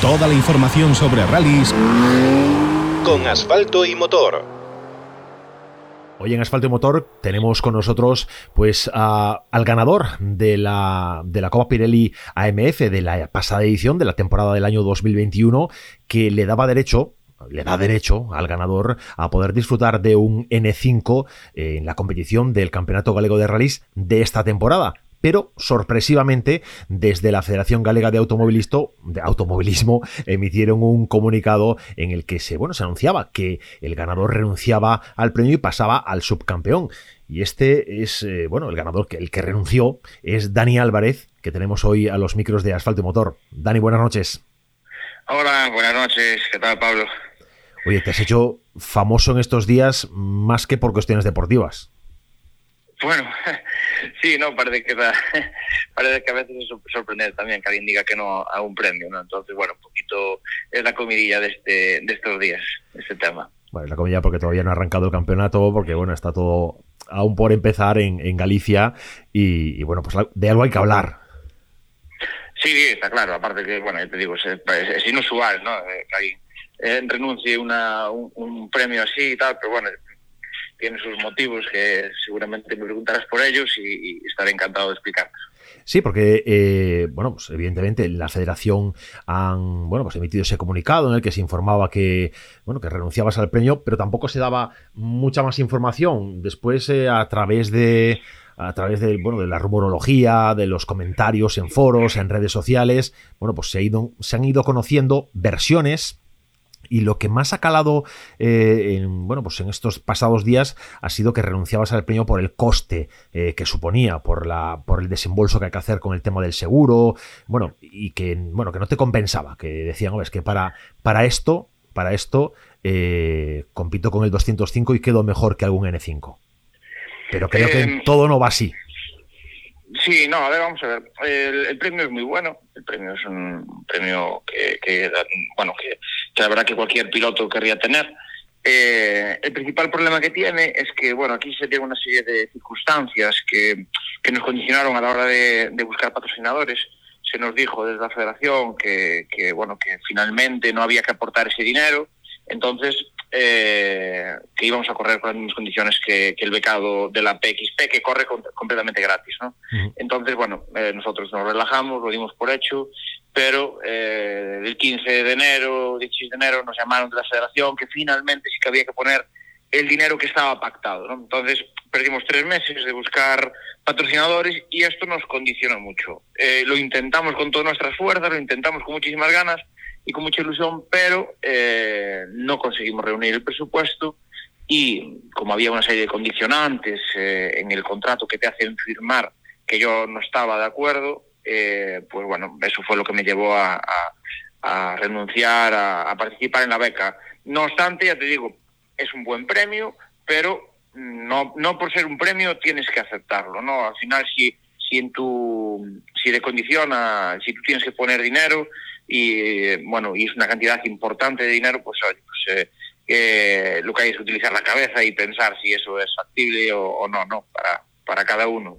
Toda la información sobre rallies con asfalto y motor. Hoy en Asfalto y Motor tenemos con nosotros pues al ganador de la, de la Copa Pirelli AMF de la pasada edición de la temporada del año 2021 que le daba derecho le da derecho al ganador a poder disfrutar de un N5 en la competición del Campeonato Galego de Rallys de esta temporada pero sorpresivamente desde la Federación Galega de, de Automovilismo emitieron un comunicado en el que se, bueno, se anunciaba que el ganador renunciaba al premio y pasaba al subcampeón. Y este es, eh, bueno, el ganador, que, el que renunció, es Dani Álvarez, que tenemos hoy a los micros de Asfalto y Motor. Dani, buenas noches. Hola, buenas noches. ¿Qué tal, Pablo? Oye, te has hecho famoso en estos días más que por cuestiones deportivas. Bueno, sí, no, parece que, parece que a veces es sorprendente también que alguien diga que no a un premio, ¿no? Entonces, bueno, un poquito es la comidilla de, este, de estos días, este tema. Bueno, la comidilla porque todavía no ha arrancado el campeonato, porque, bueno, está todo aún por empezar en, en Galicia y, bueno, pues de algo hay que hablar. Sí, está claro, aparte que, bueno, te digo, es, inusual, ¿no? Eh, que alguien eh, renuncie una, un, un premio así y tal, pero bueno, tiene sus motivos que seguramente me preguntarás por ellos y, estaré encantado de explicar. Sí, porque eh, bueno, pues evidentemente la Federación han bueno, pues emitido ese comunicado en el que se informaba que bueno, que renunciabas al premio, pero tampoco se daba mucha más información. Después eh, a través de a través de, bueno, de la rumorología, de los comentarios en foros, en redes sociales, bueno, pues se, ha ido, se han ido conociendo versiones y lo que más ha calado eh, en, bueno, pues en estos pasados días ha sido que renunciabas al premio por el coste eh, que suponía, por, la, por el desembolso que hay que hacer con el tema del seguro, bueno, y que, bueno, que no te compensaba, que decían, es que para, para esto, para esto eh, compito con el 205 y quedo mejor que algún N5. Pero creo que todo no va así. Sí, no, a ver, vamos a ver. El, premio es muy bueno. El premio es un premio que, bueno, que, la verdad que cualquier piloto querría tener. Eh, el principal problema que tiene es que, bueno, aquí se tiene una serie de circunstancias que, que nos condicionaron a la hora de, de, buscar patrocinadores. Se nos dijo desde la federación que, que, bueno, que finalmente no había que aportar ese dinero. Entonces, eh, que íbamos a correr con las mismas condiciones que, el becado de la PXP, que corre completamente gratis. ¿no? Entonces, bueno, eh, nosotros nos relajamos, lo dimos por hecho, pero eh, el 15 de enero, 16 de enero, nos llamaron de la federación que finalmente sí que había que poner el dinero que estaba pactado. ¿no? Entonces, perdimos tres meses de buscar patrocinadores y esto nos condiciona mucho. Eh, lo intentamos con todas nuestras fuerzas, lo intentamos con muchísimas ganas, y con mucha ilusión, pero eh, no conseguimos reunir el presupuesto y como había una serie de condicionantes eh, en el contrato que te hacen firmar que yo no estaba de acuerdo, eh, pues bueno, eso fue lo que me llevó a, renunciar a, participar en la beca. No obstante, ya te digo, es un buen premio, pero no, no por ser un premio tienes que aceptarlo, ¿no? Al final, si, si en tu, si le condiciona, si tú tienes que poner dinero, y bueno, y es una cantidad importante de dinero, pues, pues eh, lo que hay es utilizar la cabeza y pensar si eso es factible o, no, no, para, para cada uno.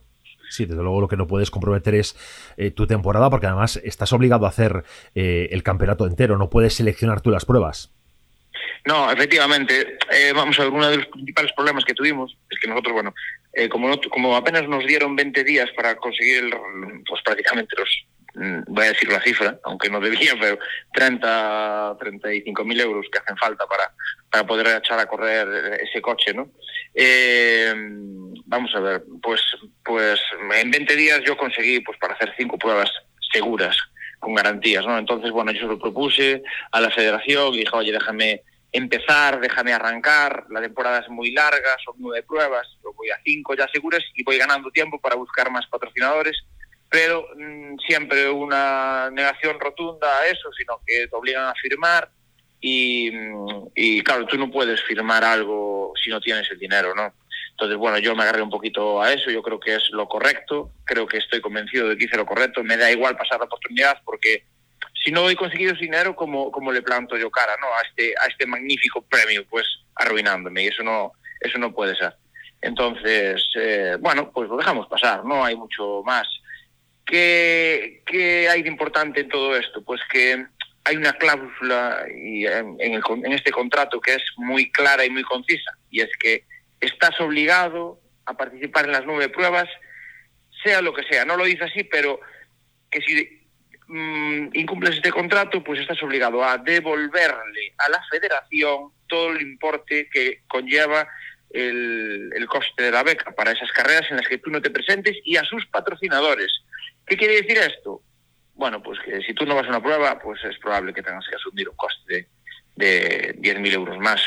Sí, desde luego lo que no puedes comprometer es eh, tu temporada porque además estás obligado a hacer eh, el campeonato entero, no puedes seleccionar tú las pruebas. No, efectivamente. vamos a ver, uno de los principales problemas que tuvimos es que nosotros, bueno, como, como apenas nos dieron 20 días para conseguir pues prácticamente los voy a decir la cifra, aunque no debía, pero 30, 35 mil euros que hacen falta para, para poder echar a correr ese coche, ¿no? Eh, vamos a ver, pues, pues en 20 días yo conseguí pues para hacer cinco pruebas seguras, con garantías, ¿no? Entonces, bueno, yo se lo propuse a la federación y dije, oye, déjame empezar, déjame arrancar, la temporada es muy larga, son nueve pruebas, yo voy a cinco ya seguras y voy ganando tiempo para buscar más patrocinadores pero mm, siempre una negación rotunda a eso, sino que te obligan a firmar y, mm, y, claro, tú no puedes firmar algo si no tienes el dinero, ¿no? Entonces, bueno, yo me agarré un poquito a eso, yo creo que es lo correcto, creo que estoy convencido de que hice lo correcto, me da igual pasar la oportunidad porque si no he conseguido ese dinero, ¿cómo, cómo le planto yo cara, ¿no? A este, a este magnífico premio, pues arruinándome y eso no, eso no puede ser. Entonces, eh, bueno, pues lo dejamos pasar, no hay mucho más. ¿Qué, hay de importante en todo esto? Pues que hay una cláusula y en, el, en este contrato que es muy clara y muy concisa, y es que estás obligado a participar en las nueve pruebas, sea lo que sea. No lo dice así, pero que si mmm, incumples este contrato, pues estás obligado a devolverle a la federación todo el importe que conlleva el, el, coste de la beca para esas carreras en las que tú no te presentes y a sus patrocinadores. ¿Qué quiere decir esto? Bueno, pues que si tú no vas a una prueba, pues es probable que tengas que asumir un coste de, de 10.000 euros más,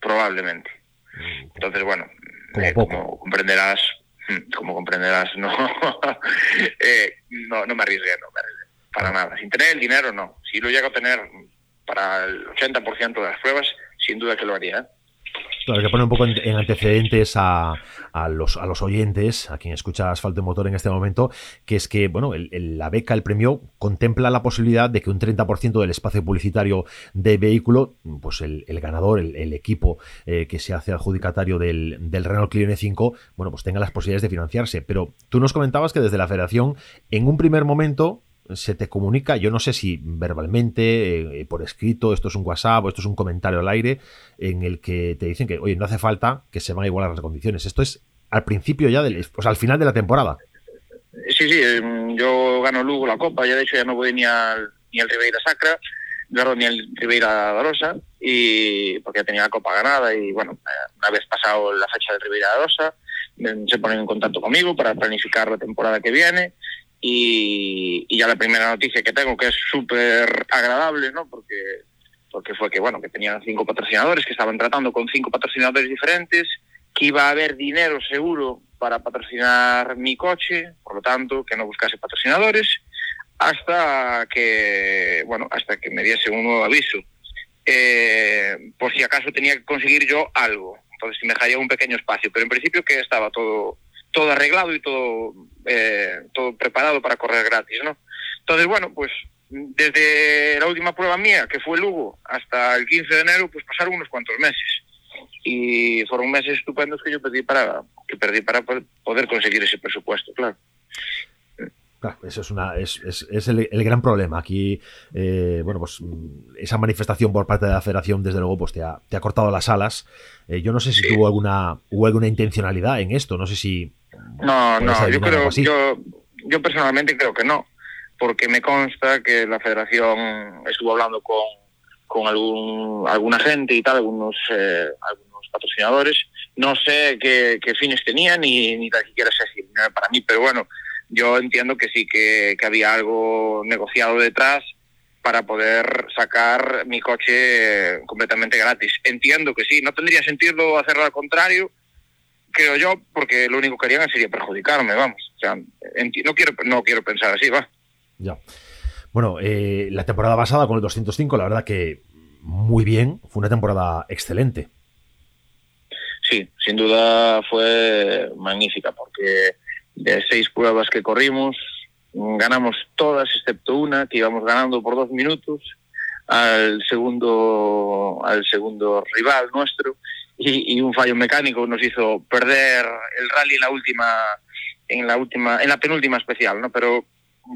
probablemente. Mm. Entonces, bueno, como, eh, como comprenderás, mm, como comprenderás, no, eh, no, no me arriesgué, no me arriesgué, para nada. Sin tener el dinero, no. Si lo llego a tener para el 80% de las pruebas, sin duda que lo haría. Claro, que poner un poco en, antecedentes a, a, los, a los oyentes, a quien escucha Asfalto y Motor en este momento, que es que, bueno, la beca, el premio, contempla la posibilidad de que un 30% del espacio publicitario de vehículo, pues el, ganador, el, equipo eh, que se hace adjudicatario del, del Renault Clio 5 bueno, pues tenga las posibilidades de financiarse. Pero tú nos comentabas que desde la federación, en un primer momento, se te comunica, yo no sé si verbalmente, eh, por escrito, esto es un WhatsApp o esto es un comentario al aire, en el que te dicen que, oye, no hace falta que se van a igualar las condiciones. Esto es al principio ya, del, o sea, al final de la temporada. Sí, sí, em, yo gano Lugo la Copa, ya de hecho ya no voy ni al, ni al Ribeira Sacra, ni al Ribeira Darosa, y, porque ya tenía la Copa ganada y bueno, una vez pasado la fecha del Ribeira Darosa, se ponen en contacto conmigo para planificar la temporada que viene y, ya la primera noticia que tengo, que es súper agradable, ¿no? Porque, porque fue que, bueno, que tenían cinco patrocinadores, que estaban tratando con cinco patrocinadores diferentes, que iba a haber dinero seguro para patrocinar mi coche, por lo tanto, que no buscase patrocinadores, hasta que, bueno, hasta que me diese un nuevo aviso. Eh, por si acaso tenía que conseguir yo algo. Entonces me dejaría un pequeño espacio, pero en principio que estaba todo todo arreglado y todo, eh, todo preparado para correr gratis, ¿no? Entonces, bueno, pues desde la última prueba mía, que fue Lugo, hasta el 15 de enero, pues pasaron unos cuantos meses. Y fueron meses estupendos que yo perdí para, que perdí para poder conseguir ese presupuesto, claro. Claro, eso es, una, es, es, es el, el, gran problema. Aquí, eh, bueno, pues esa manifestación por parte de la federación, desde luego, pues te ha, te ha cortado las alas. Eh, yo no sé si sí. tuvo alguna, hubo alguna intencionalidad en esto, no sé si no, no, yo creo, yo, yo personalmente creo que no, porque me consta que la Federación estuvo hablando con, con algún, alguna gente y tal, algunos, eh, algunos patrocinadores. No sé qué, qué fines tenían ni, ni tan siquiera sé si para mí, pero bueno, yo entiendo que sí, que, que había algo negociado detrás para poder sacar mi coche completamente gratis. Entiendo que sí, no tendría sentido hacerlo al contrario, creo yo, porque lo único que harían sería perjudicarme, vamos. O sea, no quiero, no quiero pensar así, va. Ya. Bueno, eh, la temporada pasada con el 205, la verdad que muy bien, fue una temporada excelente. Sí, sin duda fue magnífica, porque de seis pruebas que corrimos, ganamos todas excepto una, que íbamos ganando por dos minutos al segundo, al segundo rival nuestro, y, y, un fallo mecánico nos hizo perder el rally en la última en la última en la penúltima especial no pero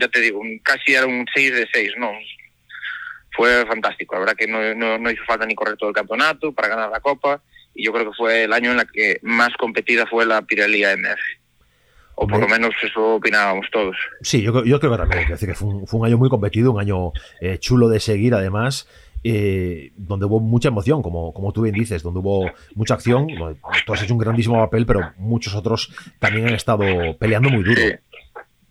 ya te digo casi era un 6 de 6 no fue fantástico la verdad que no, no, no hizo falta ni correr todo el campeonato para ganar la copa y yo creo que fue el año en la que más competida fue la Pirelli AMF o por lo menos eso opinábamos todos. Sí, yo, yo creo que también, decir que fue un, fue un año muy competido, un año eh, chulo de seguir además, eh, donde hubo mucha emoción, como, como tú bien dices, donde hubo mucha acción. Tú has hecho un grandísimo papel, pero muchos otros también han estado peleando muy duro.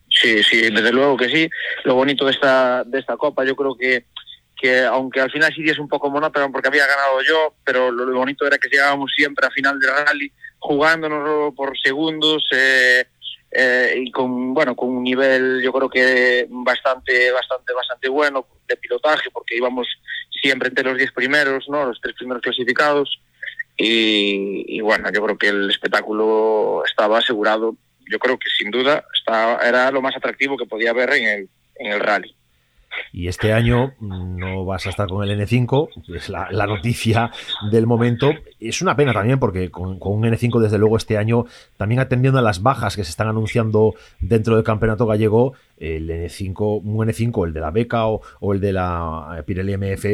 Sí, sí, desde luego que sí. Lo bonito de esta, de esta copa, yo creo que, que aunque al final sí es un poco monótono porque había ganado yo, pero lo, bonito era que llegábamos siempre a final de rally jugándonos por segundos. Eh, eh, y con bueno con un nivel yo creo que bastante bastante bastante bueno de pilotaje porque íbamos siempre entre los 10 primeros no los tres primeros clasificados. Y, y, bueno yo creo que el espectáculo estaba asegurado. Yo creo que sin duda estaba, era lo más atractivo que podía haber en el en el rally Y este año no vas a estar con el N5, es la, noticia del momento. Es una pena también porque con, un N5 desde luego este año, también atendiendo a las bajas que se están anunciando dentro del campeonato gallego, el N5, un N5, el de la beca o, el de la Pirelli MF,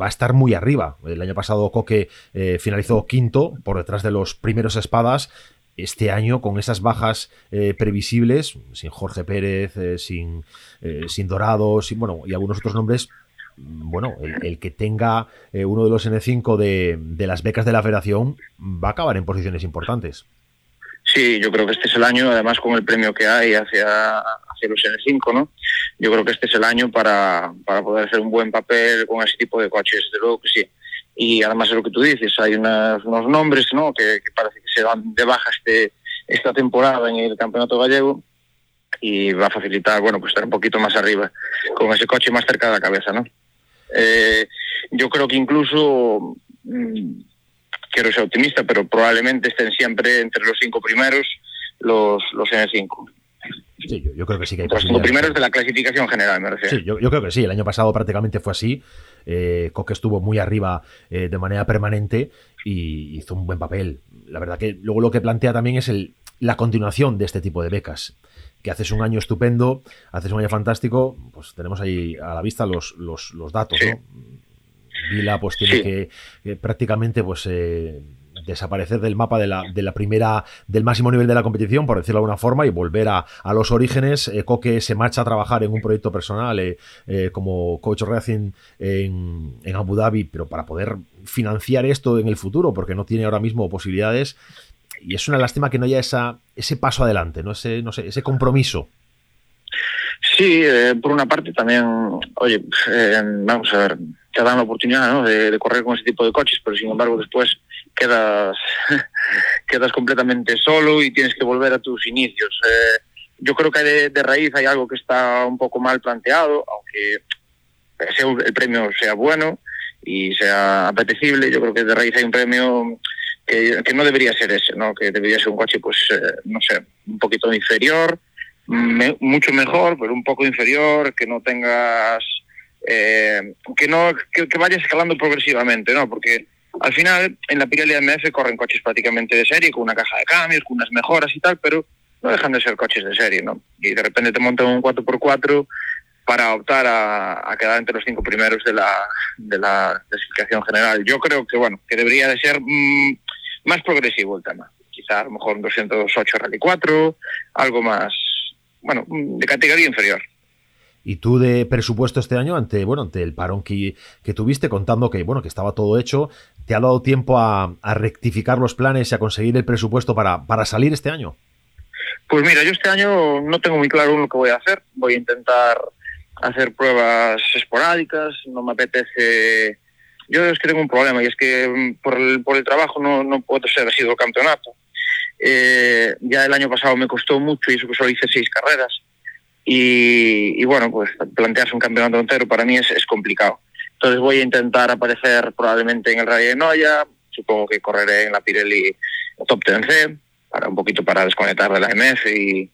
va a estar muy arriba. El año pasado Coque eh, finalizó quinto por detrás de los primeros espadas este año con esas bajas eh, previsibles, sin Jorge Pérez, eh, sin, eh, sin Dorado, sin, bueno, y algunos otros nombres, bueno, el, que tenga uno de los N5 de, de, las becas de la federación va a acabar en posiciones importantes. Sí, yo creo que este es el año, además con el premio que hay hacia, hacia los N5, ¿no? Yo creo que este es el año para, para poder hacer un buen papel con ese tipo de coches, desde luego que sí y además es lo que tú dices, hay unos nombres ¿no? que, parece que se van de baja este, esta temporada en el campeonato gallego y va a facilitar, bueno, pues estar un poquito más arriba, con ese coche más cerca de la cabeza, ¿no? Eh, yo creo que incluso, mm, quiero ser optimista, pero probablemente estén siempre entre los cinco primeros los, los N5. Sí, yo, creo que sí que hay Los cinco primeros de la clasificación general, me refiero. Sí, yo, yo creo que sí. El año pasado prácticamente fue así. Eh, Coque estuvo muy arriba eh, de manera permanente y hizo un buen papel. La verdad que luego lo que plantea también es el, la continuación de este tipo de becas. Que haces un año estupendo, haces un año fantástico, pues tenemos ahí a la vista los, los, datos, ¿no? Vila pues tiene que, prácticamente pues eh, desaparecer del mapa de la, de la, primera, del máximo nivel de la competición, por decirlo de alguna forma, y volver a, a los orígenes. Eh, Coque se marcha a trabajar en un proyecto personal eh, eh, como coach racing en, en, Abu Dhabi, pero para poder financiar esto en el futuro, porque no tiene ahora mismo posibilidades. Y es una lástima que no haya esa, ese paso adelante, ¿no? Ese, no sé, ese compromiso. Sí, por una parte también, oye, vamos a ver, te dan la oportunidad de, de, correr con ese tipo de coches, pero sin embargo después quedas, quedas completamente solo y tienes que volver a tus inicios. Eh, yo creo que de, raíz hay algo que está un poco mal planteado, aunque el premio sea bueno y sea apetecible, yo creo que de raíz hay un premio que, no debería ser ese, ¿no? que debería ser un coche, pues, eh, no sé, un poquito inferior, mucho mejor, pero un poco inferior, que no tengas... Eh, que no que, que vayas escalando progresivamente, ¿no? Porque al final, en la Pirelli MF corren coches prácticamente de serie, con una caja de cambios, con unas mejoras y tal, pero no dejan de ser coches de serie, ¿no? Y de repente te montan un 4x4 para optar a, quedar entre los cinco primeros de la, de la clasificación general. Yo creo que, bueno, que debería de ser mm, más progresivo el tema. Quizá a lo mejor un 208 Rally 4, algo más, bueno, de categoría inferior. Y tú de presupuesto este año, ante, bueno, ante el parón que, que, tuviste, contando que, bueno, que estaba todo hecho, ¿te ha dado tiempo a, rectificar los planes y a conseguir el presupuesto para, para salir este año? Pues mira, yo este año no tengo muy claro lo que voy a hacer. Voy a intentar hacer pruebas esporádicas, no me apetece... Yo es que tengo un problema y es que mm, por el, por el trabajo no, no puedo ser así el campeonato. Eh, ya el año pasado me costó mucho y eso que solo hice seis carreras y, bueno, pues plantearse un campeonato entero para mí es, es, complicado. Entonces voy a intentar aparecer probablemente en el Rally de Noya, supongo que correré en la Pirelli Top 10C, para un poquito para desconectar de la MF y,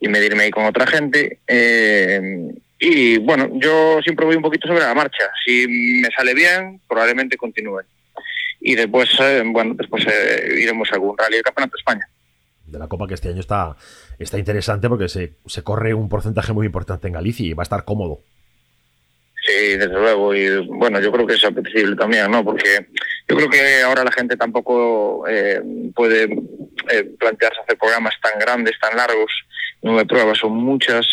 y medirme ahí con otra gente. Eh, y bueno, yo siempre voy un poquito sobre la marcha. Si me sale bien, probablemente continúe. Y después, eh, bueno, después eh, iremos a algún rally de Campeonato de España de la Copa que este año está, está interesante porque se, se corre un porcentaje muy importante en Galicia y va a estar cómodo. Sí, desde luego. Y bueno, yo creo que es apetecible también, ¿no? Porque yo creo que ahora la gente tampoco eh, puede eh, plantearse hacer programas tan grandes, tan largos. Nueve pruebas son muchas.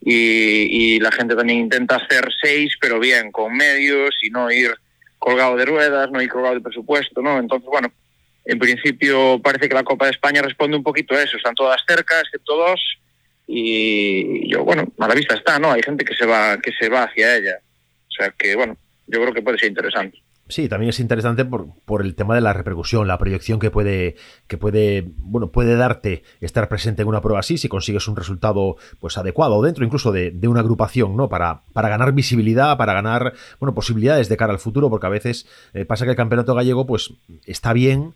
Y, y la gente también intenta hacer seis, pero bien, con medios y no ir colgado de ruedas, no ir colgado de presupuesto, ¿no? Entonces, bueno, en principio parece que la Copa de España responde un poquito a eso. Están todas cerca, excepto dos. Y yo, bueno, a la vista está, ¿no? Hay gente que se va, que se va hacia ella. O sea que, bueno, yo creo que puede ser interesante. Sí, también es interesante por, por, el tema de la repercusión, la proyección que puede, que puede, bueno, puede darte estar presente en una prueba así si consigues un resultado pues adecuado dentro incluso de, de, una agrupación, ¿no? Para, para ganar visibilidad, para ganar bueno, posibilidades de cara al futuro, porque a veces eh, pasa que el campeonato gallego pues está bien,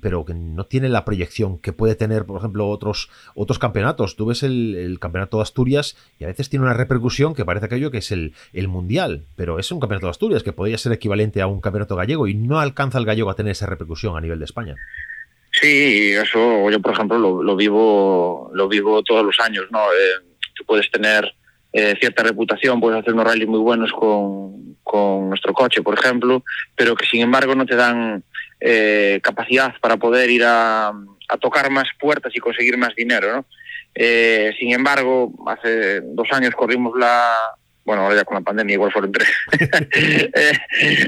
pero que no tiene la proyección que puede tener, por ejemplo, otros, otros campeonatos. Tú ves el, el campeonato de Asturias y a veces tiene una repercusión que parece aquello que es el, el mundial, pero es un campeonato de Asturias que podría ser equivalente a un campeonato gallego y no alcanza el gallego a tener esa repercusión a nivel de España. Sí, eso yo por ejemplo lo, lo vivo lo vivo todos los años, ¿no? Eh, tú puedes tener eh, cierta reputación, puedes hacer unos rallies muy buenos con, con nuestro coche, por ejemplo, pero que sin embargo no te dan eh, capacidad para poder ir a, a, tocar más puertas y conseguir más dinero, ¿no? Eh, sin embargo, hace dos años corrimos la, bueno, ahora ya con la pandemia igual fueron tres, eh,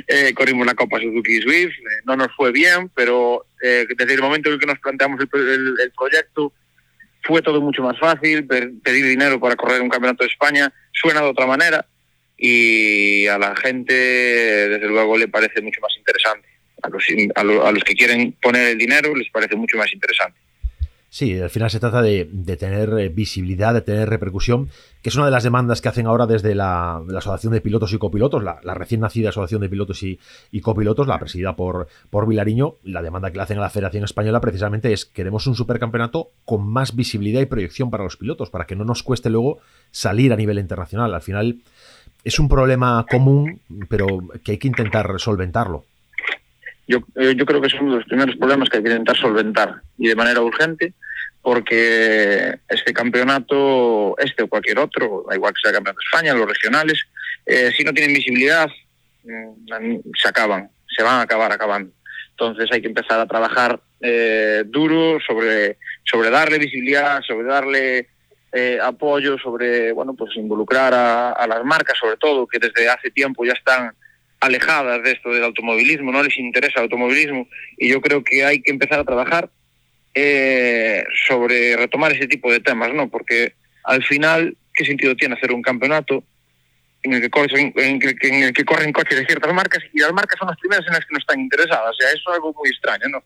eh, corrimos la Copa Suzuki Swift, eh, no nos fue bien, pero eh, desde el momento en que nos planteamos el, el, el, proyecto fue todo mucho más fácil, pedir dinero para correr un campeonato de España suena de otra manera y a la gente desde luego le parece mucho más interesante. A los, a, lo, a los que quieren poner el dinero les parece mucho más interesante. Sí, al final se trata de, de, tener eh, visibilidad, de tener repercusión, que es una de las demandas que hacen ahora desde la, Asociación de Pilotos y Copilotos, la, la, recién nacida Asociación de Pilotos y, y, Copilotos, la presidida por, por Vilariño. La demanda que le hacen a la Federación Española precisamente es queremos un supercampeonato con más visibilidad y proyección para los pilotos, para que no nos cueste luego salir a nivel internacional. Al final es un problema común, pero que hay que intentar solventarlo. Yo, eh, yo creo que es uno de los primeros problemas que hay que intentar solventar y de manera urgente porque este campeonato, este o cualquier otro, igual que sea el campeonato de España, los regionales, eh, si no tienen visibilidad, mm, se acaban, se van a acabar acabando. Entonces hay que empezar a trabajar eh, duro sobre, sobre darle visibilidad, sobre darle eh, apoyo, sobre bueno pues involucrar a las marcas sobre todo, que desde hace tiempo ya están alejadas de esto del automovilismo, no les interesa el automovilismo y yo creo que hay que empezar a trabajar eh, sobre retomar ese tipo de temas, ¿no? Porque al final, ¿qué sentido tiene hacer un campeonato en el que corren, en el que, en el que corren coches de ciertas marcas y las marcas son las primeras en las que no están interesadas? O sea, eso es algo muy extraño, ¿no?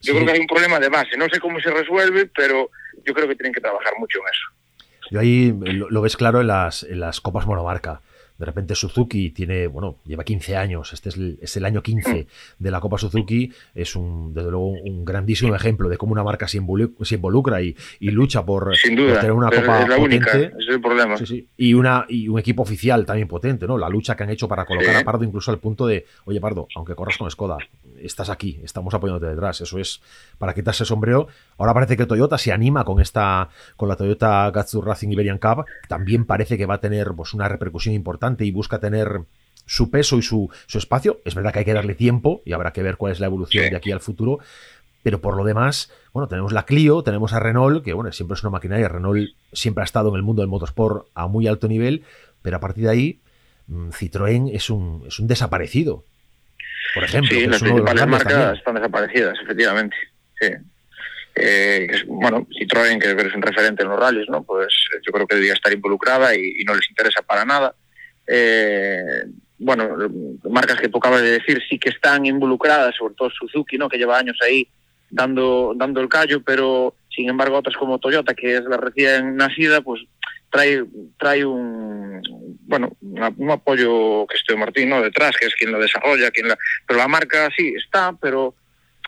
Yo sí. creo que hay un problema de base. No sé cómo se resuelve, pero yo creo que tienen que trabajar mucho en eso. Yo ahí lo, lo ves claro en las, en las copas monomarca de repente Suzuki tiene, bueno, lleva 15 años, este es el, es el, año 15 de la Copa Suzuki, es un, desde luego, un grandísimo ejemplo de cómo una marca se, involucra, se involucra y, y, lucha por, duda, por, tener una Copa es la potente. Única, ese es el problema. Sí, sí. Y, una, y un equipo oficial también potente, ¿no? La lucha que han hecho para colocar sí. a Pardo incluso al punto de, oye Pardo, aunque corras con Skoda, estás aquí, estamos apoyándote detrás, eso es para quitarse el sombrero. Ahora parece que Toyota se anima con esta, con la Toyota Gazoo Racing Iberian Cup, también parece que va a tener pues, una repercusión importante y busca tener su peso y su, su, espacio. Es verdad que hay que darle tiempo y habrá que ver cuál es la evolución sí. de aquí al futuro. Pero por lo demás, bueno, tenemos la Clio, tenemos a Renault, que bueno, siempre es una maquinaria. Renault siempre ha estado en el mundo del motorsport a muy alto nivel, pero a partir de ahí, mm, Citroën es un, es un desaparecido. Por ejemplo, sí, las principales marcas también. están desaparecidas, efectivamente. Sí. Eh, es, bueno, Citroën, que es un referente en los rallies, ¿no? Pues yo creo que debería estar involucrada y, y no les interesa para nada. Eh, bueno, marcas que tocaba de decir sí que están involucradas, sobre todo Suzuki, ¿no? Que lleva años ahí dando, dando el callo, pero sin embargo otras como Toyota, que es la recién nacida, pues trae, trae un, bueno, un apoyo que estoy Martín, ¿no? Detrás, que es quien lo desarrolla, quien la, pero la marca sí está, pero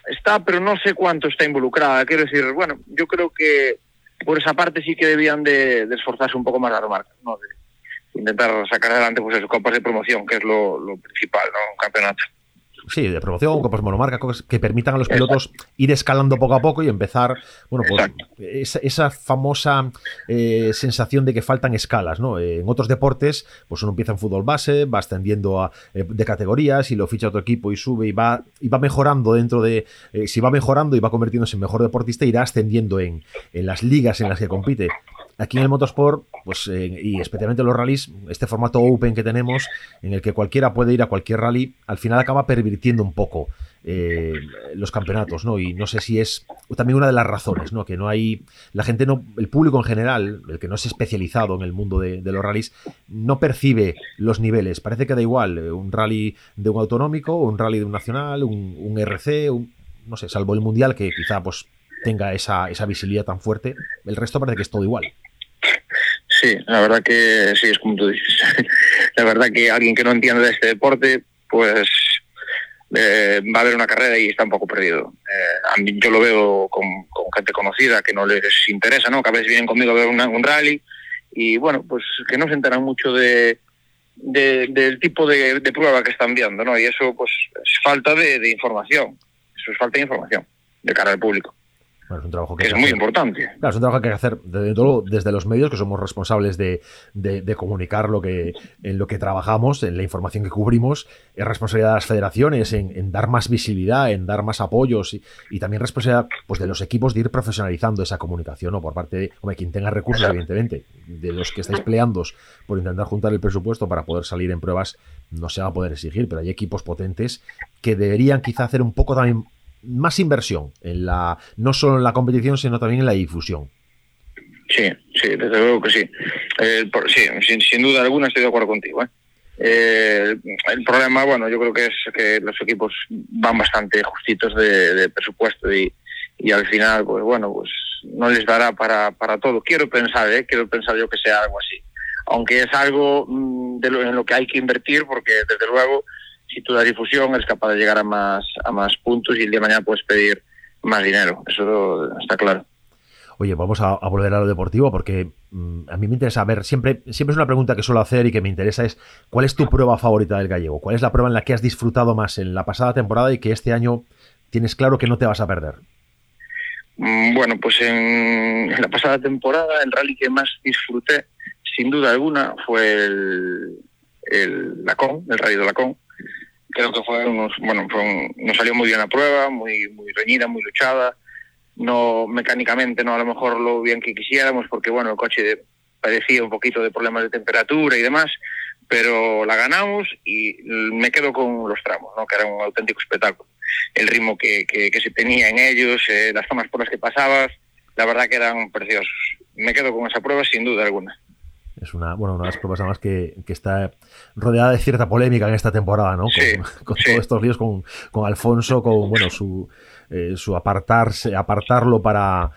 está, pero no sé cuánto está involucrada. Quiero decir, bueno, yo creo que por esa parte sí que debían de, esforzarse un poco más las marcas, ¿no? Intentar sacar adelante pues eso, copas de promoción, que es lo, lo principal, ¿no? Un campeonato. Sí, de promoción, copas monomarca, cosas que permitan a los pilotos Exacto. ir escalando poco a poco y empezar, bueno, pues esa, esa, famosa eh, sensación de que faltan escalas, ¿no? Eh, en otros deportes, pues uno empieza en fútbol base, va ascendiendo a, eh, de categorías y lo ficha otro equipo y sube y va, y va mejorando dentro de, eh, si va mejorando y va convirtiéndose en mejor deportista, irá ascendiendo en, en las ligas en las que compite aquí en el motorsport, pues, eh, y especialmente en los rallies, este formato open que tenemos, en el que cualquiera puede ir a cualquier rally, al final acaba pervirtiendo un poco eh, los campeonatos, ¿no? Y no sé si es también una de las razones, ¿no? Que no hay, la gente no, el público en general, el que no es especializado en el mundo de, los rallies, no percibe los niveles. Parece que da igual eh, un rally de un autonómico, un rally de un nacional, un, RC, no sé, salvo el mundial que quizá pues tenga esa, esa visibilidad tan fuerte. El resto parece que es todo igual. Sí, la verdad que sí, es como tú dices. la verdad que alguien que no entiende de este deporte, pues eh, va a haber una carrera y está un poco perdido. Eh, yo lo veo con, gente conocida que no les interesa, ¿no? Que a veces vienen conmigo a ver un rally y bueno, pues que no se enteran mucho de, del tipo de, prueba que están viendo, ¿no? Y eso pues es falta de información, eso es falta de información de cara al público es un trabajo que, es muy importante. Claro, es un trabajo que hay que hacer desde, todo, desde los medios, que somos responsables de, comunicar lo que, en lo que trabajamos, en la información que cubrimos. Es responsabilidad de las federaciones en, dar más visibilidad, en dar más apoyos y, también responsabilidad pues, de los equipos de ir profesionalizando esa comunicación, ¿no? por parte de quien tenga recursos, evidentemente, de los que estáis peleando por intentar juntar el presupuesto para poder salir en pruebas, no se va a poder exigir, pero hay equipos potentes que deberían quizá hacer un poco también más inversión en la no solo en la competición sino también en la difusión sí sí desde luego que sí sí sin, duda alguna estoy de acuerdo contigo ¿eh? Eh, el problema bueno yo creo que es que los equipos van bastante justitos de, presupuesto y, y, al final pues bueno pues no les dará para, para todo quiero pensar ¿eh? quiero pensar yo que sea algo así aunque es algo mm, de en lo que hay que invertir porque desde luego si tú das difusión eres capaz de llegar a más, a más puntos y el día de mañana puedes pedir más dinero. Eso está claro. Oye, vamos a, volver a lo deportivo porque mm, a mí me interesa ver, siempre, siempre es una pregunta que suelo hacer y que me interesa es ¿cuál es tu prueba favorita del gallego? ¿Cuál es la prueba en la que has disfrutado más en la pasada temporada y que este año tienes claro que no te vas a perder? Mm, bueno, pues en, la pasada temporada el rally que más disfruté, sin duda alguna, fue el, el Lacón, el rally de Lacón, creo que fue unos, bueno, fue nos salió muy bien la prueba, muy, muy reñida, muy luchada. No mecánicamente, no a lo mejor lo bien que quisiéramos, porque bueno, el coche padecía un poquito de problemas de temperatura y demás, pero la ganamos y me quedo con los tramos, ¿no? que era un auténtico espectáculo. El ritmo que, que, se tenía en ellos, eh, las zonas por las que pasabas, la verdad que eran preciosos. Me quedo con esa prueba sin duda alguna. Es una, bueno, una de las pruebas además que, que, está rodeada de cierta polémica en esta temporada, ¿no? Con, todos estos líos con, con, Alfonso, con bueno, su, eh, su apartarse, apartarlo para,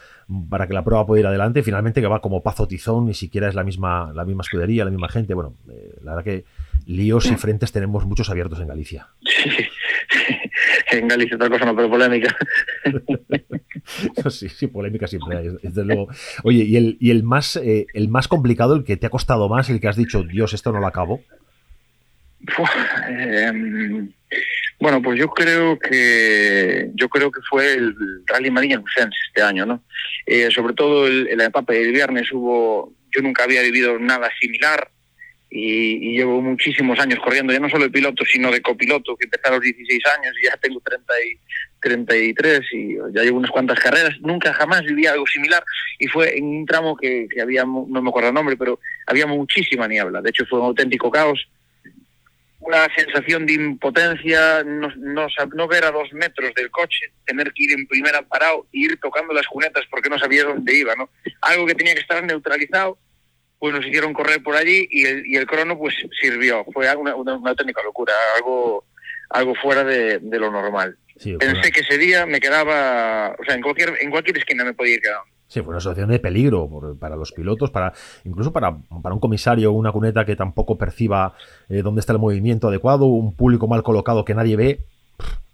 para que la prueba pueda ir adelante. Finalmente que va como Pazo Tizón, ni siquiera es la misma, la misma escudería, la misma gente. Bueno, eh, la verdad que líos y frentes tenemos muchos abiertos en Galicia. en Galicia otra cosa no, pero polémica. sí, sí, polémica siempre hay, desde luego. Oye, ¿y el, y el más eh, el más complicado, el que te ha costado más, el que has dicho, Dios, esto no lo acabo? Em, bueno, pues yo creo que yo creo que fue el Rally Marina Lucense este año, ¿no? Eh, sobre todo el, la etapa del viernes hubo, yo nunca había vivido nada similar y, llevo muchísimos años corriendo, ya no solo de piloto, sino de copiloto, que empecé a los 16 años y ya tengo 30 y 33 y ya llevo unas cuantas carreras. Nunca jamás viví algo similar y fue en un tramo que, que había, no me acuerdo el nombre, pero había muchísima niebla. De hecho, fue un auténtico caos. Una sensación de impotencia, no, no, no ver a dos metros del coche, tener que ir en primera parado ir tocando las cunetas porque no sabía dónde iba, ¿no? Algo que tenía que estar neutralizado pues nos hicieron correr por allí y el, y el crono pues sirvió. Fue una, una, auténtica locura, algo, algo fuera de, lo normal. Pensé que ese día me quedaba, o sea, en cualquier, en cualquier esquina me podía ir quedando. Sí, fue una situación de peligro para los pilotos, para incluso para, para un comisario, una cuneta que tampoco perciba eh, dónde está el movimiento adecuado, un público mal colocado que nadie ve.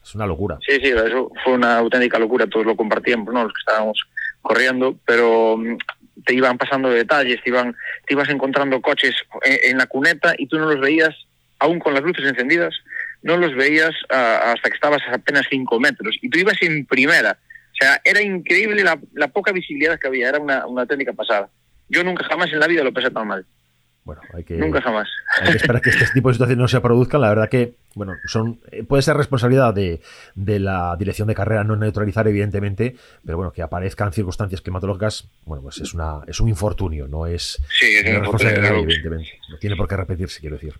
Es una locura. Sí, sí, eso fue una auténtica locura. Todos lo compartíamos, ¿no? Los que estábamos corriendo, pero te iban pasando detalles, te, iban, te ibas encontrando coches en, la cuneta y tú no los veías, aún con las luces encendidas, no los veías ah, hasta que estabas a apenas 5 metros y tú ibas en primera. O sea, era increíble la, poca visibilidad que había, era una, una técnica pasada. Yo nunca jamás en la vida lo pensé tan mal. Bueno, hay que, Nunca jamás. Hay que esperar que este tipo de situaciones no se produzcan. La verdad que, bueno, son eh, puede ser responsabilidad de, la dirección de carrera no neutralizar, evidentemente, pero bueno, que aparezcan circunstancias climatológicas, bueno, pues es una es un infortunio, no es, sí, es una responsabilidad, evidentemente. No tiene por qué repetirse, quiero decir.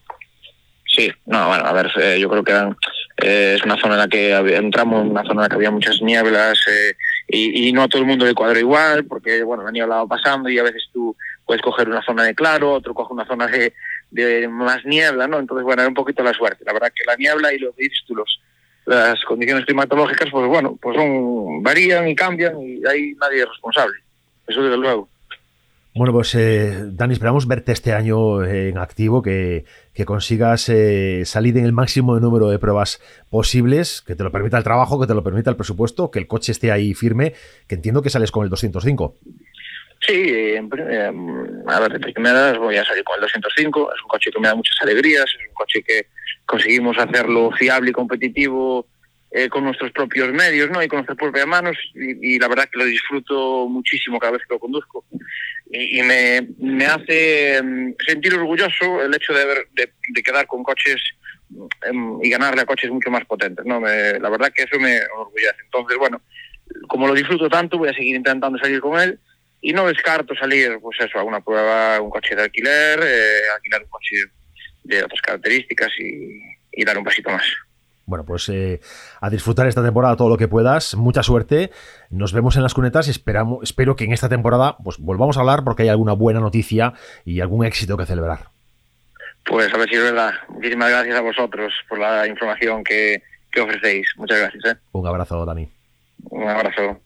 Sí, no, bueno, a ver, eh, yo creo que eran Eh, es una zona en la que entramos, una zona en la que había muchas nieblas eh, y, no a todo el mundo le cuadra igual, porque bueno, la niebla va pasando y a veces tú puedes coger una zona de claro, otro coge una zona de, de más niebla, ¿no? Entonces, bueno, era un poquito la suerte. La verdad que la niebla y lo que los, las condiciones climatológicas, pues bueno, pues son varían y cambian y ahí nadie es responsable. Eso desde luego. Bueno, pues eh, Dani, esperamos verte este año en activo, que, que consigas eh, salir en el máximo número de pruebas posibles, que te lo permita el trabajo, que te lo permita el presupuesto, que el coche esté ahí firme, que entiendo que sales con el 205. Sí, eh, a ver, de primeras voy a salir con el 205, es un coche que me da muchas alegrías, es un coche que conseguimos hacerlo fiable y competitivo eh, con nuestros propios medios ¿no? y con nuestras propias manos y, la verdad que lo disfruto muchísimo cada vez que lo conduzco y, me, me, hace mm, sentir orgulloso el hecho de, haber, de, quedar con coches em, y ganarle a coches mucho más potentes. ¿no? la verdad que eso me orgullece. Entonces, bueno, como lo disfruto tanto, voy a seguir intentando salir con él y no descarto salir, pues eso, a una prueba, un coche de alquiler, eh, alquilar un coche de otras características y dar un pasito más. Bueno, pues eh, a disfrutar esta temporada todo lo que puedas. Mucha suerte. Nos vemos en las cunetas y esperamos, espero que en esta temporada pues volvamos a hablar porque hay alguna buena noticia y algún éxito que celebrar. Pues a ver si es verdad. Muchísimas gracias a vosotros por la información que, que ofrecéis. Muchas gracias. ¿eh? Un abrazo, Dani. Un abrazo.